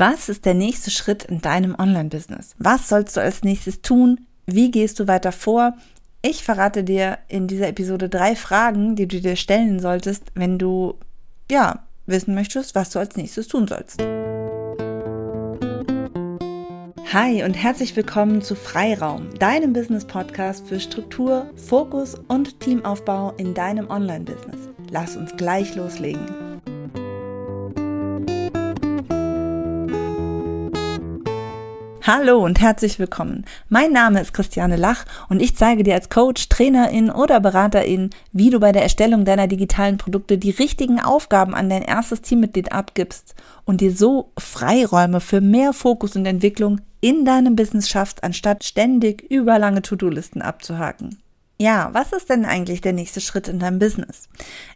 Was ist der nächste Schritt in deinem Online-Business? Was sollst du als nächstes tun? Wie gehst du weiter vor? Ich verrate dir in dieser Episode drei Fragen, die du dir stellen solltest, wenn du, ja, wissen möchtest, was du als nächstes tun sollst. Hi und herzlich willkommen zu Freiraum, deinem Business-Podcast für Struktur, Fokus und Teamaufbau in deinem Online-Business. Lass uns gleich loslegen. Hallo und herzlich willkommen. Mein Name ist Christiane Lach und ich zeige dir als Coach, Trainerin oder Beraterin, wie du bei der Erstellung deiner digitalen Produkte die richtigen Aufgaben an dein erstes Teammitglied abgibst und dir so Freiräume für mehr Fokus und Entwicklung in deinem Business schaffst, anstatt ständig überlange To-Do-Listen abzuhaken. Ja, was ist denn eigentlich der nächste Schritt in deinem Business?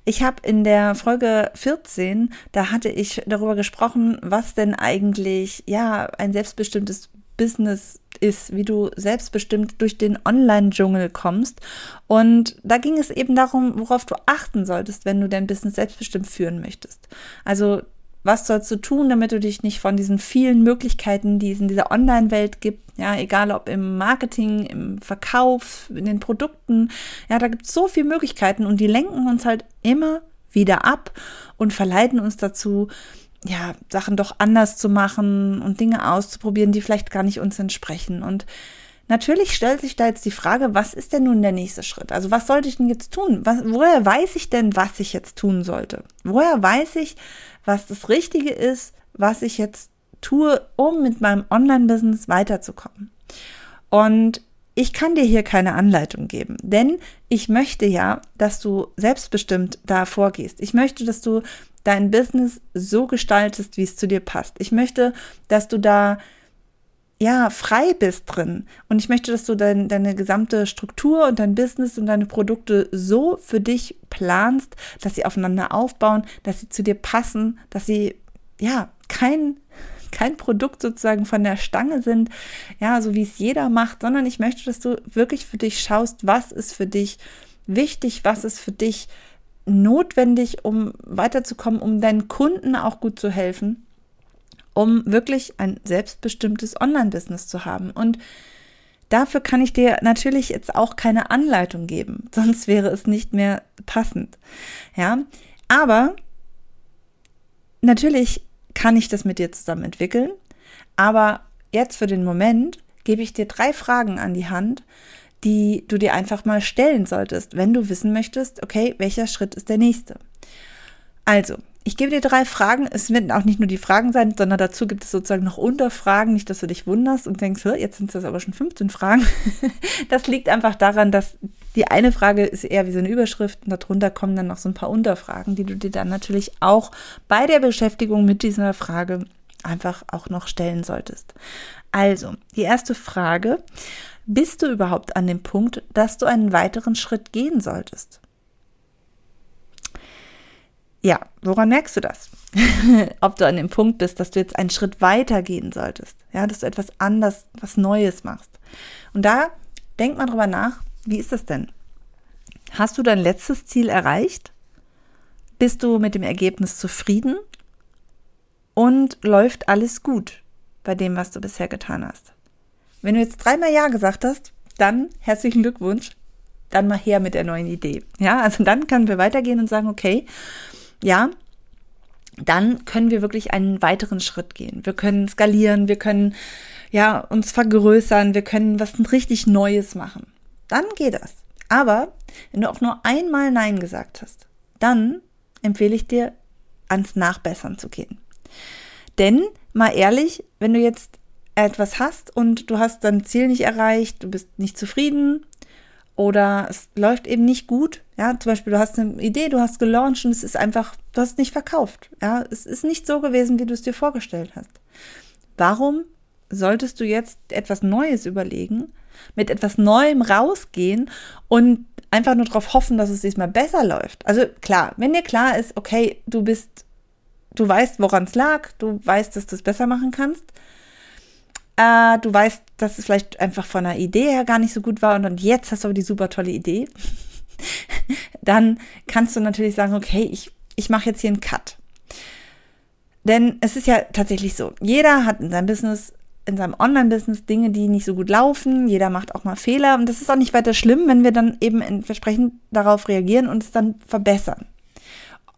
Ich habe in der Folge 14, da hatte ich darüber gesprochen, was denn eigentlich ja ein selbstbestimmtes Business ist, wie du selbstbestimmt durch den Online-Dschungel kommst. Und da ging es eben darum, worauf du achten solltest, wenn du dein Business selbstbestimmt führen möchtest. Also was sollst du tun, damit du dich nicht von diesen vielen Möglichkeiten, die es in dieser Online-Welt gibt, ja, egal ob im Marketing, im Verkauf, in den Produkten, ja, da gibt es so viele Möglichkeiten und die lenken uns halt immer wieder ab und verleiten uns dazu, ja, Sachen doch anders zu machen und Dinge auszuprobieren, die vielleicht gar nicht uns entsprechen. Und natürlich stellt sich da jetzt die Frage, was ist denn nun der nächste Schritt? Also was sollte ich denn jetzt tun? Was, woher weiß ich denn, was ich jetzt tun sollte? Woher weiß ich, was das Richtige ist, was ich jetzt tue, um mit meinem Online-Business weiterzukommen? Und ich kann dir hier keine Anleitung geben, denn ich möchte ja, dass du selbstbestimmt da vorgehst. Ich möchte, dass du dein Business so gestaltest, wie es zu dir passt. Ich möchte, dass du da ja frei bist drin und ich möchte, dass du dein, deine gesamte Struktur und dein Business und deine Produkte so für dich planst, dass sie aufeinander aufbauen, dass sie zu dir passen, dass sie ja kein kein Produkt sozusagen von der Stange sind, ja, so wie es jeder macht, sondern ich möchte, dass du wirklich für dich schaust, was ist für dich wichtig, was ist für dich notwendig, um weiterzukommen, um deinen Kunden auch gut zu helfen, um wirklich ein selbstbestimmtes Online-Business zu haben. Und dafür kann ich dir natürlich jetzt auch keine Anleitung geben, sonst wäre es nicht mehr passend. Ja, aber natürlich kann ich das mit dir zusammen entwickeln, aber jetzt für den Moment gebe ich dir drei Fragen an die Hand, die du dir einfach mal stellen solltest, wenn du wissen möchtest, okay, welcher Schritt ist der nächste. Also, ich gebe dir drei Fragen. Es werden auch nicht nur die Fragen sein, sondern dazu gibt es sozusagen noch Unterfragen. Nicht, dass du dich wunderst und denkst, jetzt sind es aber schon 15 Fragen. Das liegt einfach daran, dass die eine Frage ist eher wie so eine Überschrift und darunter kommen dann noch so ein paar Unterfragen, die du dir dann natürlich auch bei der Beschäftigung mit dieser Frage einfach auch noch stellen solltest. Also, die erste Frage bist du überhaupt an dem Punkt, dass du einen weiteren Schritt gehen solltest? Ja, woran merkst du das? Ob du an dem Punkt bist, dass du jetzt einen Schritt weiter gehen solltest, ja, dass du etwas anders, was Neues machst. Und da denk mal drüber nach, wie ist das denn? Hast du dein letztes Ziel erreicht? Bist du mit dem Ergebnis zufrieden? Und läuft alles gut bei dem, was du bisher getan hast? Wenn du jetzt dreimal Ja gesagt hast, dann herzlichen Glückwunsch, dann mal her mit der neuen Idee. Ja, also dann können wir weitergehen und sagen, okay, ja, dann können wir wirklich einen weiteren Schritt gehen. Wir können skalieren, wir können ja uns vergrößern, wir können was richtig Neues machen. Dann geht das. Aber wenn du auch nur einmal Nein gesagt hast, dann empfehle ich dir, ans Nachbessern zu gehen. Denn mal ehrlich, wenn du jetzt etwas hast und du hast dein Ziel nicht erreicht, du bist nicht zufrieden oder es läuft eben nicht gut. Ja, zum Beispiel, du hast eine Idee, du hast gelauncht und es ist einfach, du hast nicht verkauft. Ja, es ist nicht so gewesen, wie du es dir vorgestellt hast. Warum solltest du jetzt etwas Neues überlegen, mit etwas Neuem rausgehen und einfach nur darauf hoffen, dass es diesmal besser läuft? Also klar, wenn dir klar ist, okay, du bist, du weißt, woran es lag, du weißt, dass du es besser machen kannst, äh, du weißt, dass es vielleicht einfach von einer Idee her gar nicht so gut war und, und jetzt hast du aber die super tolle Idee. Dann kannst du natürlich sagen, okay, ich, ich mache jetzt hier einen Cut. Denn es ist ja tatsächlich so, jeder hat in seinem Business, in seinem Online-Business Dinge, die nicht so gut laufen. Jeder macht auch mal Fehler. Und das ist auch nicht weiter schlimm, wenn wir dann eben entsprechend darauf reagieren und es dann verbessern.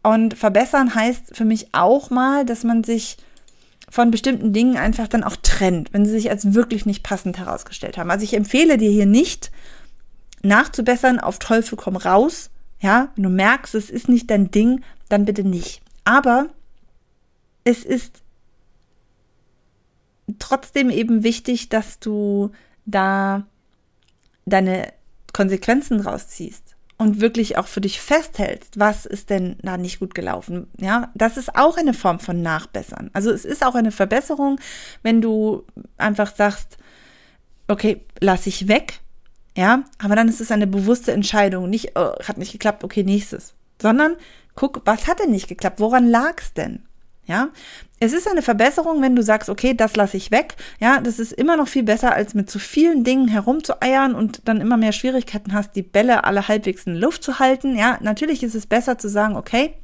Und verbessern heißt für mich auch mal, dass man sich von bestimmten Dingen einfach dann auch trennt, wenn sie sich als wirklich nicht passend herausgestellt haben. Also ich empfehle dir hier nicht nachzubessern auf Teufel komm raus. Ja, wenn du merkst, es ist nicht dein Ding, dann bitte nicht. Aber es ist trotzdem eben wichtig, dass du da deine Konsequenzen rausziehst und wirklich auch für dich festhältst, was ist denn da nicht gut gelaufen. Ja, das ist auch eine Form von Nachbessern. Also es ist auch eine Verbesserung, wenn du einfach sagst, okay, lass ich weg. Ja, aber dann ist es eine bewusste Entscheidung. Nicht, oh, hat nicht geklappt, okay, nächstes. Sondern guck, was hat denn nicht geklappt? Woran lag es denn? Ja, es ist eine Verbesserung, wenn du sagst, okay, das lasse ich weg. Ja, das ist immer noch viel besser, als mit zu vielen Dingen herumzueiern und dann immer mehr Schwierigkeiten hast, die Bälle alle halbwegs in Luft zu halten. Ja, natürlich ist es besser zu sagen, okay,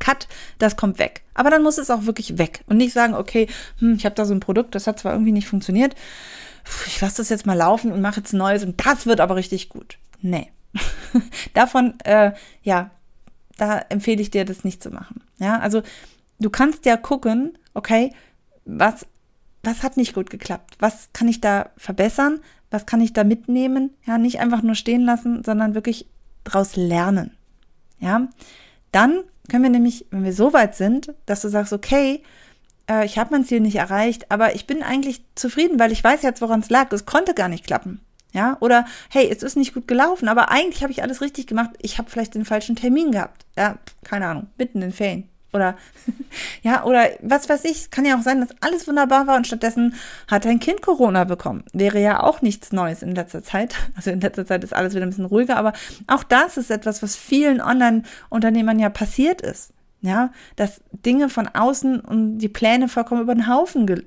Cut, das kommt weg. Aber dann muss es auch wirklich weg und nicht sagen, okay, hm, ich habe da so ein Produkt, das hat zwar irgendwie nicht funktioniert, ich lasse das jetzt mal laufen und mache jetzt neues und das wird aber richtig gut. Nee. Davon, äh, ja, da empfehle ich dir, das nicht zu machen. Ja, also du kannst ja gucken, okay, was, was hat nicht gut geklappt? Was kann ich da verbessern? Was kann ich da mitnehmen? Ja, nicht einfach nur stehen lassen, sondern wirklich daraus lernen. Ja, dann können wir nämlich, wenn wir so weit sind, dass du sagst, okay, äh, ich habe mein Ziel nicht erreicht, aber ich bin eigentlich zufrieden, weil ich weiß jetzt, woran es lag. Es konnte gar nicht klappen. Ja, oder hey, es ist nicht gut gelaufen, aber eigentlich habe ich alles richtig gemacht. Ich habe vielleicht den falschen Termin gehabt. Ja, keine Ahnung, mitten in den Ferien. Oder ja, oder was weiß ich, kann ja auch sein, dass alles wunderbar war und stattdessen hat ein Kind Corona bekommen. Wäre ja auch nichts Neues in letzter Zeit. Also in letzter Zeit ist alles wieder ein bisschen ruhiger, aber auch das ist etwas, was vielen Online-Unternehmern ja passiert ist. Ja, dass Dinge von außen und die Pläne vollkommen über den Haufen ge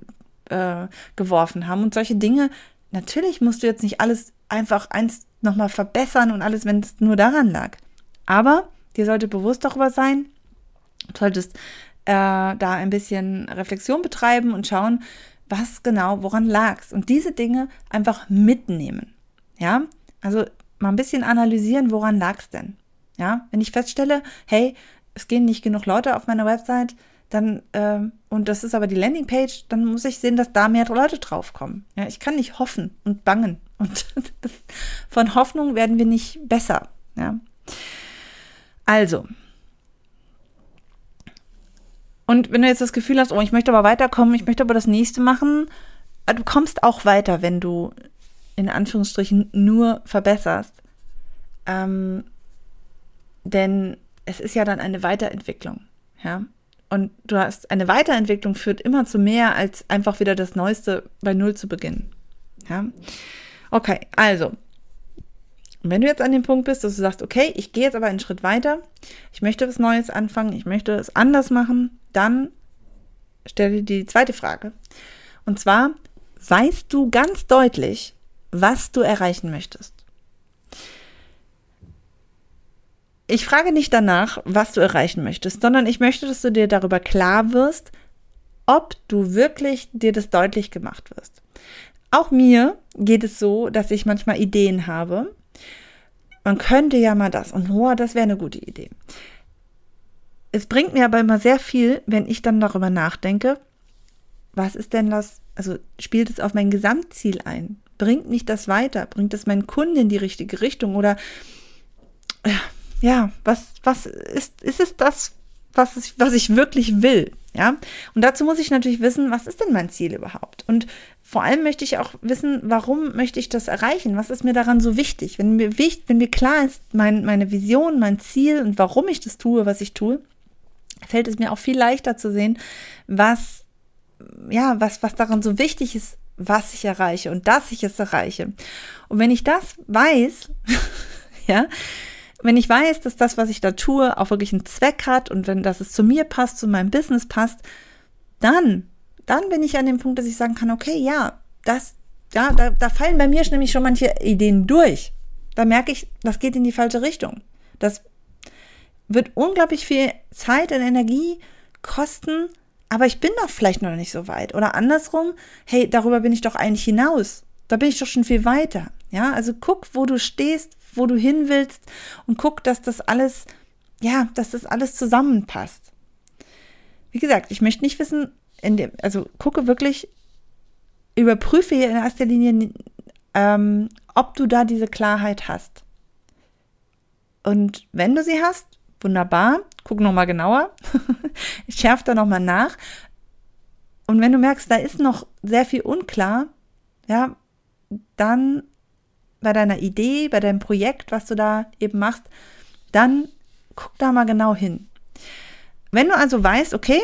äh, geworfen haben. Und solche Dinge, natürlich musst du jetzt nicht alles einfach eins nochmal verbessern und alles, wenn es nur daran lag. Aber dir sollte bewusst darüber sein, solltest äh, da ein bisschen Reflexion betreiben und schauen, was genau, woran lag's. Und diese Dinge einfach mitnehmen. Ja, also mal ein bisschen analysieren, woran lag's denn. Ja, wenn ich feststelle, hey, es gehen nicht genug Leute auf meine Website, dann, äh, und das ist aber die Landingpage, dann muss ich sehen, dass da mehr Leute draufkommen. Ja, ich kann nicht hoffen und bangen. Und von Hoffnung werden wir nicht besser. Ja. Also, und wenn du jetzt das Gefühl hast, oh, ich möchte aber weiterkommen, ich möchte aber das nächste machen, äh, du kommst auch weiter, wenn du in Anführungsstrichen nur verbesserst. Ähm, denn es ist ja dann eine Weiterentwicklung, ja. Und du hast eine Weiterentwicklung führt immer zu mehr, als einfach wieder das Neueste bei Null zu beginnen. Ja. Okay, also wenn du jetzt an dem Punkt bist, dass du sagst, okay, ich gehe jetzt aber einen Schritt weiter, ich möchte was Neues anfangen, ich möchte es anders machen, dann stelle dir die zweite Frage. Und zwar, weißt du ganz deutlich, was du erreichen möchtest? Ich frage nicht danach, was du erreichen möchtest, sondern ich möchte, dass du dir darüber klar wirst, ob du wirklich dir das deutlich gemacht wirst. Auch mir geht es so, dass ich manchmal Ideen habe man könnte ja mal das und boah, das wäre eine gute Idee. Es bringt mir aber immer sehr viel, wenn ich dann darüber nachdenke, was ist denn das, also spielt es auf mein Gesamtziel ein? Bringt mich das weiter? Bringt es meinen Kunden in die richtige Richtung? Oder ja, was, was ist, ist es das, was ich, was ich wirklich will? Ja, und dazu muss ich natürlich wissen, was ist denn mein Ziel überhaupt? Und vor allem möchte ich auch wissen, warum möchte ich das erreichen? Was ist mir daran so wichtig? Wenn mir, wenn mir klar ist, mein, meine Vision, mein Ziel und warum ich das tue, was ich tue, fällt es mir auch viel leichter zu sehen, was, ja, was, was daran so wichtig ist, was ich erreiche und dass ich es erreiche. Und wenn ich das weiß, ja, wenn ich weiß, dass das, was ich da tue, auch wirklich einen Zweck hat und wenn das es zu mir passt, zu meinem Business passt, dann dann bin ich an dem Punkt, dass ich sagen kann, okay, ja, das, ja, da, da fallen bei mir nämlich schon manche Ideen durch. Da merke ich, das geht in die falsche Richtung. Das wird unglaublich viel Zeit und Energie kosten, aber ich bin doch vielleicht noch nicht so weit. Oder andersrum, hey, darüber bin ich doch eigentlich hinaus. Da bin ich doch schon viel weiter. Ja, also guck, wo du stehst, wo du hin willst und guck, dass das alles, ja, dass das alles zusammenpasst. Wie gesagt, ich möchte nicht wissen, dem, also gucke wirklich, überprüfe hier in erster Linie, ähm, ob du da diese Klarheit hast. Und wenn du sie hast, wunderbar, guck nochmal genauer, schärf da nochmal nach. Und wenn du merkst, da ist noch sehr viel unklar, ja, dann bei deiner Idee, bei deinem Projekt, was du da eben machst, dann guck da mal genau hin. Wenn du also weißt, okay,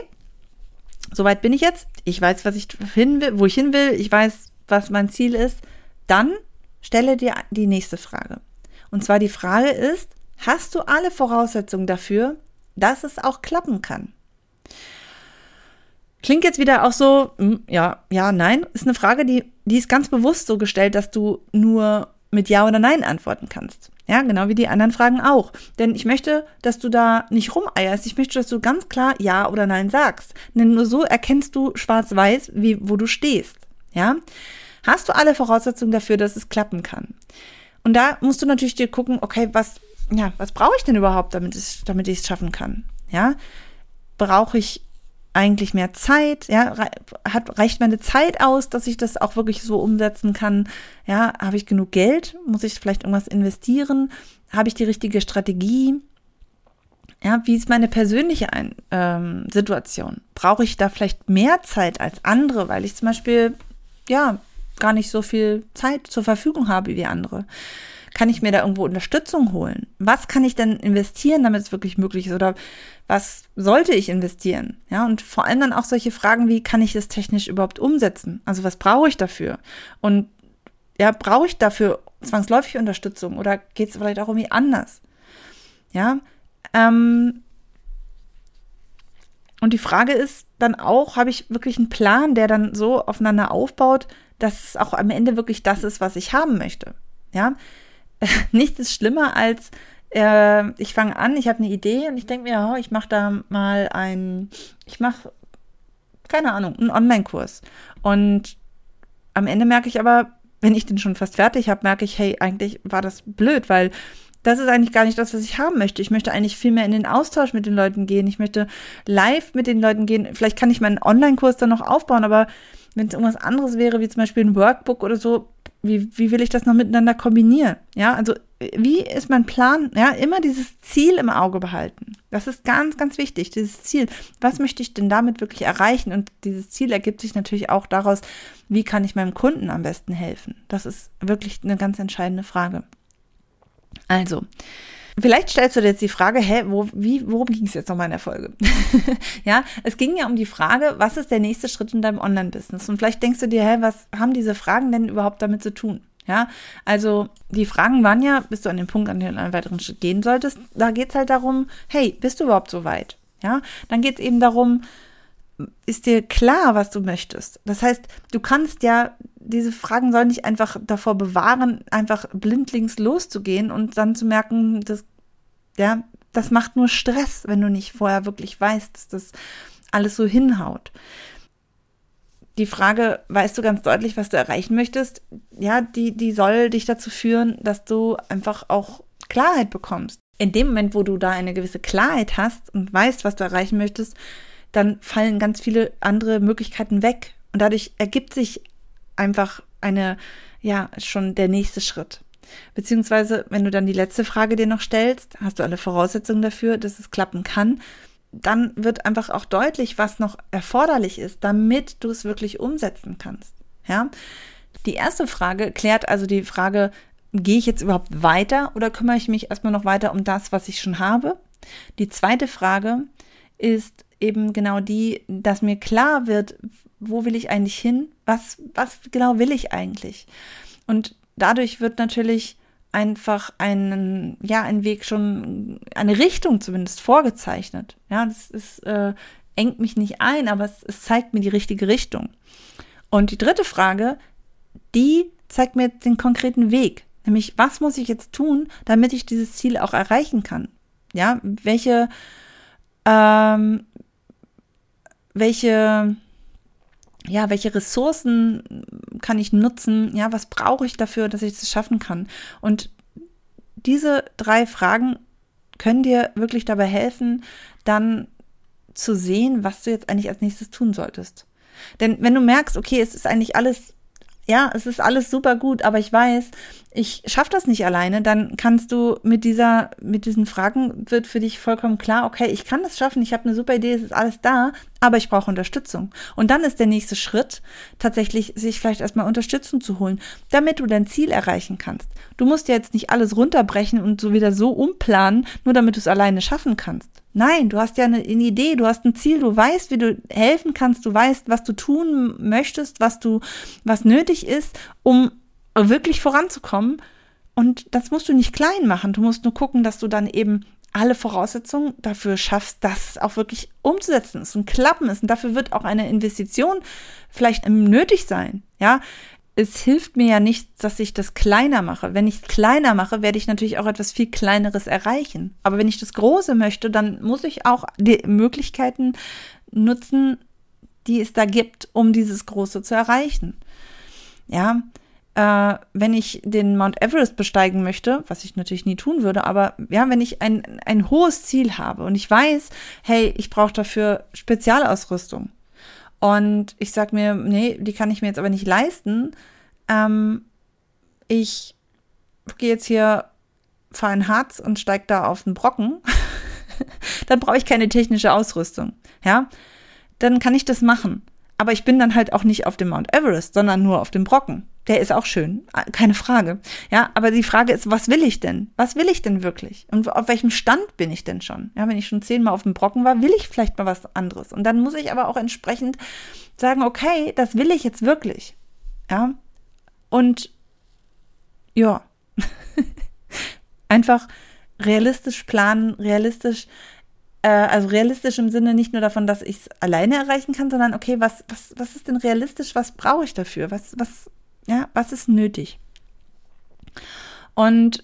soweit bin ich jetzt, ich weiß, was ich hin will, wo ich hin will, ich weiß, was mein Ziel ist, dann stelle dir die nächste Frage. Und zwar die Frage ist, hast du alle Voraussetzungen dafür, dass es auch klappen kann? Klingt jetzt wieder auch so, hm, ja, ja, nein, ist eine Frage, die, die ist ganz bewusst so gestellt, dass du nur mit Ja oder Nein antworten kannst. Ja, genau wie die anderen Fragen auch. Denn ich möchte, dass du da nicht rumeierst. Ich möchte, dass du ganz klar Ja oder Nein sagst. Denn nur so erkennst du schwarz-weiß, wie, wo du stehst. Ja? Hast du alle Voraussetzungen dafür, dass es klappen kann? Und da musst du natürlich dir gucken, okay, was, ja, was brauche ich denn überhaupt, damit, es, damit ich es schaffen kann? Ja? Brauche ich eigentlich mehr Zeit? Ja, hat, reicht meine Zeit aus, dass ich das auch wirklich so umsetzen kann? Ja, habe ich genug Geld? Muss ich vielleicht irgendwas investieren? Habe ich die richtige Strategie? Ja, wie ist meine persönliche Ein ähm, Situation? Brauche ich da vielleicht mehr Zeit als andere, weil ich zum Beispiel, ja, gar nicht so viel Zeit zur Verfügung habe wie andere? Kann ich mir da irgendwo Unterstützung holen? Was kann ich denn investieren, damit es wirklich möglich ist? Oder was sollte ich investieren? Ja, und vor allem dann auch solche Fragen wie, kann ich das technisch überhaupt umsetzen? Also was brauche ich dafür? Und ja, brauche ich dafür zwangsläufig Unterstützung oder geht es vielleicht auch irgendwie anders? Ja, ähm, und die Frage ist dann auch, habe ich wirklich einen Plan, der dann so aufeinander aufbaut, dass es auch am Ende wirklich das ist, was ich haben möchte? Ja, nichts ist schlimmer als äh, ich fange an, ich habe eine Idee und ich denke mir, oh, ich mache da mal ein, ich mache, keine Ahnung, einen Online-Kurs. Und am Ende merke ich aber, wenn ich den schon fast fertig habe, merke ich, hey, eigentlich war das blöd, weil das ist eigentlich gar nicht das, was ich haben möchte. Ich möchte eigentlich viel mehr in den Austausch mit den Leuten gehen. Ich möchte live mit den Leuten gehen. Vielleicht kann ich meinen Online-Kurs dann noch aufbauen, aber wenn es irgendwas anderes wäre, wie zum Beispiel ein Workbook oder so, wie, wie will ich das noch miteinander kombinieren? Ja, also wie ist mein Plan? Ja, immer dieses Ziel im Auge behalten. Das ist ganz, ganz wichtig, dieses Ziel. Was möchte ich denn damit wirklich erreichen? Und dieses Ziel ergibt sich natürlich auch daraus, wie kann ich meinem Kunden am besten helfen? Das ist wirklich eine ganz entscheidende Frage. Also, Vielleicht stellst du dir jetzt die Frage, hä, wo, wie, worum ging es jetzt nochmal in der Folge? ja, es ging ja um die Frage, was ist der nächste Schritt in deinem Online-Business? Und vielleicht denkst du dir, hä, was haben diese Fragen denn überhaupt damit zu tun? Ja, also die Fragen waren ja, bis du an den Punkt, an den du einen weiteren Schritt gehen solltest, da geht es halt darum, hey, bist du überhaupt so weit? Ja, dann geht es eben darum, ist dir klar, was du möchtest? Das heißt, du kannst ja, diese Fragen sollen nicht einfach davor bewahren, einfach blindlings loszugehen und dann zu merken, dass, ja, das macht nur Stress, wenn du nicht vorher wirklich weißt, dass das alles so hinhaut. Die Frage, weißt du ganz deutlich, was du erreichen möchtest? Ja, die, die soll dich dazu führen, dass du einfach auch Klarheit bekommst. In dem Moment, wo du da eine gewisse Klarheit hast und weißt, was du erreichen möchtest, dann fallen ganz viele andere Möglichkeiten weg. Und dadurch ergibt sich einfach eine, ja, schon der nächste Schritt. Beziehungsweise, wenn du dann die letzte Frage dir noch stellst, hast du alle Voraussetzungen dafür, dass es klappen kann, dann wird einfach auch deutlich, was noch erforderlich ist, damit du es wirklich umsetzen kannst. Ja? Die erste Frage klärt also die Frage, gehe ich jetzt überhaupt weiter oder kümmere ich mich erstmal noch weiter um das, was ich schon habe? Die zweite Frage ist, eben genau die, dass mir klar wird, wo will ich eigentlich hin? Was, was genau will ich eigentlich? Und dadurch wird natürlich einfach ein, ja, ein Weg schon, eine Richtung zumindest vorgezeichnet. Ja, das ist, äh, engt mich nicht ein, aber es, es zeigt mir die richtige Richtung. Und die dritte Frage, die zeigt mir den konkreten Weg. Nämlich, was muss ich jetzt tun, damit ich dieses Ziel auch erreichen kann? Ja, welche, ähm, welche, ja, welche Ressourcen kann ich nutzen? Ja, was brauche ich dafür, dass ich das schaffen kann? Und diese drei Fragen können dir wirklich dabei helfen, dann zu sehen, was du jetzt eigentlich als nächstes tun solltest. Denn wenn du merkst, okay, es ist eigentlich alles ja, es ist alles super gut, aber ich weiß, ich schaffe das nicht alleine, dann kannst du mit dieser, mit diesen Fragen wird für dich vollkommen klar, okay, ich kann das schaffen, ich habe eine super Idee, es ist alles da, aber ich brauche Unterstützung. Und dann ist der nächste Schritt, tatsächlich sich vielleicht erstmal Unterstützung zu holen, damit du dein Ziel erreichen kannst. Du musst ja jetzt nicht alles runterbrechen und so wieder so umplanen, nur damit du es alleine schaffen kannst. Nein, du hast ja eine, eine, Idee, du hast ein Ziel, du weißt, wie du helfen kannst, du weißt, was du tun möchtest, was du, was nötig ist, um wirklich voranzukommen. Und das musst du nicht klein machen. Du musst nur gucken, dass du dann eben alle Voraussetzungen dafür schaffst, das auch wirklich umzusetzen ist und klappen ist. Und dafür wird auch eine Investition vielleicht nötig sein. Ja, es hilft mir ja nichts, dass ich das kleiner mache. Wenn ich es kleiner mache, werde ich natürlich auch etwas viel Kleineres erreichen. Aber wenn ich das Große möchte, dann muss ich auch die Möglichkeiten nutzen, die es da gibt, um dieses Große zu erreichen. Ja, äh, wenn ich den Mount Everest besteigen möchte, was ich natürlich nie tun würde, aber ja, wenn ich ein, ein hohes Ziel habe und ich weiß, hey, ich brauche dafür Spezialausrüstung, und ich sag mir, nee, die kann ich mir jetzt aber nicht leisten. Ähm, ich gehe jetzt hier, fahre ein Harz und steige da auf den Brocken. dann brauche ich keine technische Ausrüstung. Ja, dann kann ich das machen. Aber ich bin dann halt auch nicht auf dem Mount Everest, sondern nur auf dem Brocken der ist auch schön, keine Frage. Ja, aber die Frage ist, was will ich denn? Was will ich denn wirklich? Und auf welchem Stand bin ich denn schon? Ja, wenn ich schon zehnmal auf dem Brocken war, will ich vielleicht mal was anderes. Und dann muss ich aber auch entsprechend sagen, okay, das will ich jetzt wirklich. Ja, und ja, einfach realistisch planen, realistisch äh, also realistisch im Sinne nicht nur davon, dass ich es alleine erreichen kann, sondern okay, was, was, was ist denn realistisch? Was brauche ich dafür? Was, was, ja, was ist nötig? Und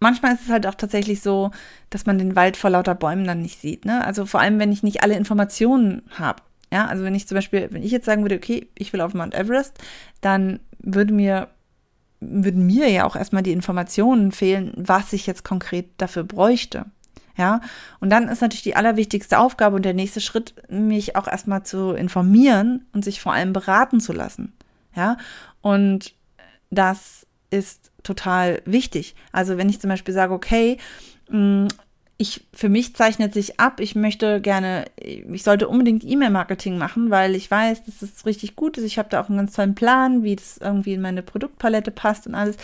manchmal ist es halt auch tatsächlich so, dass man den Wald vor lauter Bäumen dann nicht sieht. Ne? Also vor allem, wenn ich nicht alle Informationen habe. Ja, also wenn ich zum Beispiel, wenn ich jetzt sagen würde, okay, ich will auf Mount Everest, dann würde mir, würden mir ja auch erstmal die Informationen fehlen, was ich jetzt konkret dafür bräuchte. Ja, und dann ist natürlich die allerwichtigste Aufgabe und der nächste Schritt, mich auch erstmal zu informieren und sich vor allem beraten zu lassen. Ja, und das ist total wichtig. Also wenn ich zum Beispiel sage, okay, mm, ich, für mich zeichnet sich ab, ich möchte gerne, ich sollte unbedingt E-Mail-Marketing machen, weil ich weiß, dass es richtig gut ist. Ich habe da auch einen ganz tollen Plan, wie das irgendwie in meine Produktpalette passt und alles.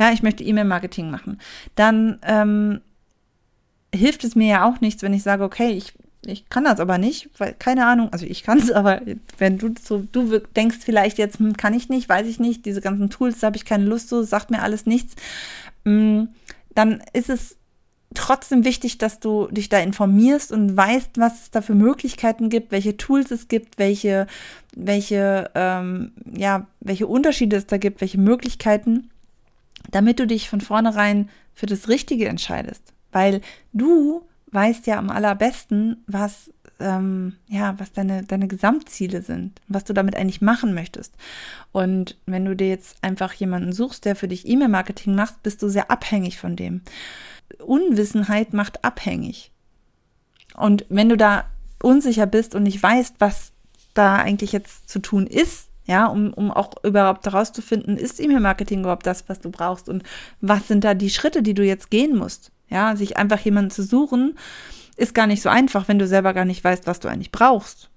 Ja, ich möchte E-Mail-Marketing machen. Dann ähm, hilft es mir ja auch nichts, wenn ich sage, okay, ich ich kann das aber nicht, weil keine Ahnung, also ich kann es, aber wenn du so, du denkst vielleicht jetzt, hm, kann ich nicht, weiß ich nicht, diese ganzen Tools, da habe ich keine Lust so, sagt mir alles nichts, hm, dann ist es trotzdem wichtig, dass du dich da informierst und weißt, was es da für Möglichkeiten gibt, welche Tools es gibt, welche, welche, ähm, ja, welche Unterschiede es da gibt, welche Möglichkeiten, damit du dich von vornherein für das Richtige entscheidest. Weil du weißt ja am allerbesten, was ähm, ja, was deine, deine Gesamtziele sind, was du damit eigentlich machen möchtest. Und wenn du dir jetzt einfach jemanden suchst, der für dich E-Mail-Marketing macht, bist du sehr abhängig von dem. Unwissenheit macht abhängig. Und wenn du da unsicher bist und nicht weißt, was da eigentlich jetzt zu tun ist, ja, um, um auch überhaupt herauszufinden, ist E-Mail-Marketing überhaupt das, was du brauchst und was sind da die Schritte, die du jetzt gehen musst. Ja, sich einfach jemanden zu suchen, ist gar nicht so einfach, wenn du selber gar nicht weißt, was du eigentlich brauchst.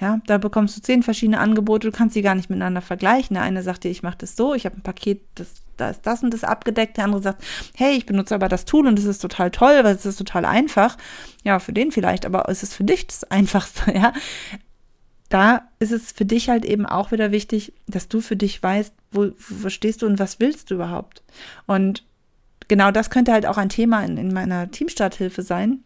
Ja, da bekommst du zehn verschiedene Angebote, du kannst sie gar nicht miteinander vergleichen. Der eine sagt dir, ich mache das so, ich habe ein Paket, das, da ist das und das abgedeckt. Der andere sagt, hey, ich benutze aber das Tool und das ist total toll, weil es ist total einfach. Ja, für den vielleicht, aber es ist für dich das Einfachste, ja. Da ist es für dich halt eben auch wieder wichtig, dass du für dich weißt, wo, wo stehst du und was willst du überhaupt. Und genau das könnte halt auch ein Thema in, in meiner Teamstarthilfe sein.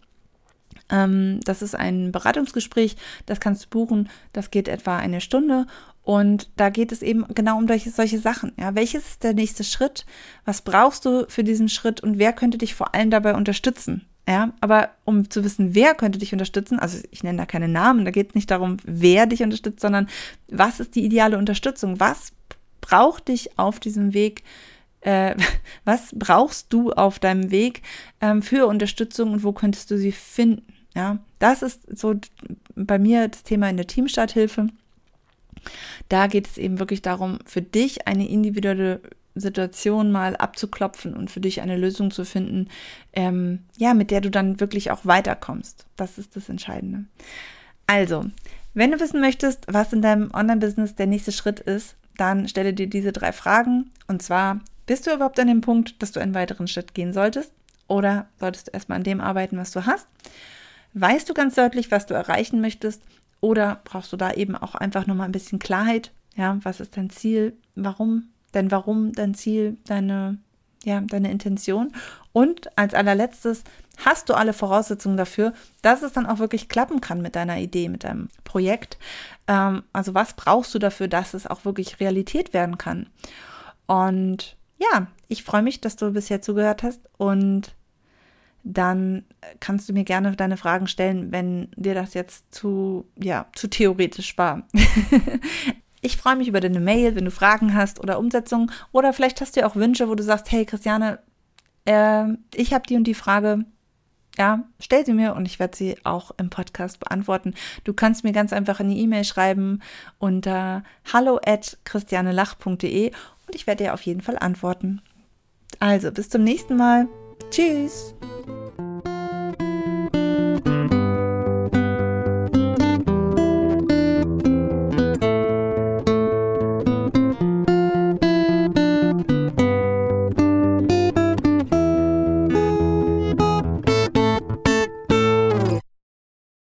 Ähm, das ist ein Beratungsgespräch, das kannst du buchen, das geht etwa eine Stunde und da geht es eben genau um solche, solche Sachen. Ja, welches ist der nächste Schritt? Was brauchst du für diesen Schritt und wer könnte dich vor allem dabei unterstützen? Ja, aber um zu wissen, wer könnte dich unterstützen, also ich nenne da keine Namen, da geht es nicht darum, wer dich unterstützt, sondern was ist die ideale Unterstützung? Was braucht dich auf diesem Weg? Äh, was brauchst du auf deinem Weg ähm, für Unterstützung und wo könntest du sie finden? Ja, das ist so bei mir das Thema in der Teamstarthilfe. Da geht es eben wirklich darum, für dich eine individuelle Situation mal abzuklopfen und für dich eine Lösung zu finden, ähm, ja, mit der du dann wirklich auch weiterkommst. Das ist das Entscheidende. Also, wenn du wissen möchtest, was in deinem Online-Business der nächste Schritt ist, dann stelle dir diese drei Fragen. Und zwar, bist du überhaupt an dem Punkt, dass du einen weiteren Schritt gehen solltest? Oder solltest du erstmal an dem arbeiten, was du hast? Weißt du ganz deutlich, was du erreichen möchtest? Oder brauchst du da eben auch einfach nochmal ein bisschen Klarheit? Ja, was ist dein Ziel? Warum dein Warum, dein Ziel, deine, ja, deine Intention. Und als allerletztes hast du alle Voraussetzungen dafür, dass es dann auch wirklich klappen kann mit deiner Idee, mit deinem Projekt. Ähm, also was brauchst du dafür, dass es auch wirklich Realität werden kann? Und ja, ich freue mich, dass du bisher zugehört hast und dann kannst du mir gerne deine Fragen stellen, wenn dir das jetzt zu, ja, zu theoretisch war. Ich freue mich über deine Mail, wenn du Fragen hast oder Umsetzungen oder vielleicht hast du ja auch Wünsche, wo du sagst, hey Christiane, äh, ich habe die und die Frage. Ja, stell sie mir und ich werde sie auch im Podcast beantworten. Du kannst mir ganz einfach eine E-Mail schreiben unter hallo at christianelach.de und ich werde dir auf jeden Fall antworten. Also, bis zum nächsten Mal. Tschüss.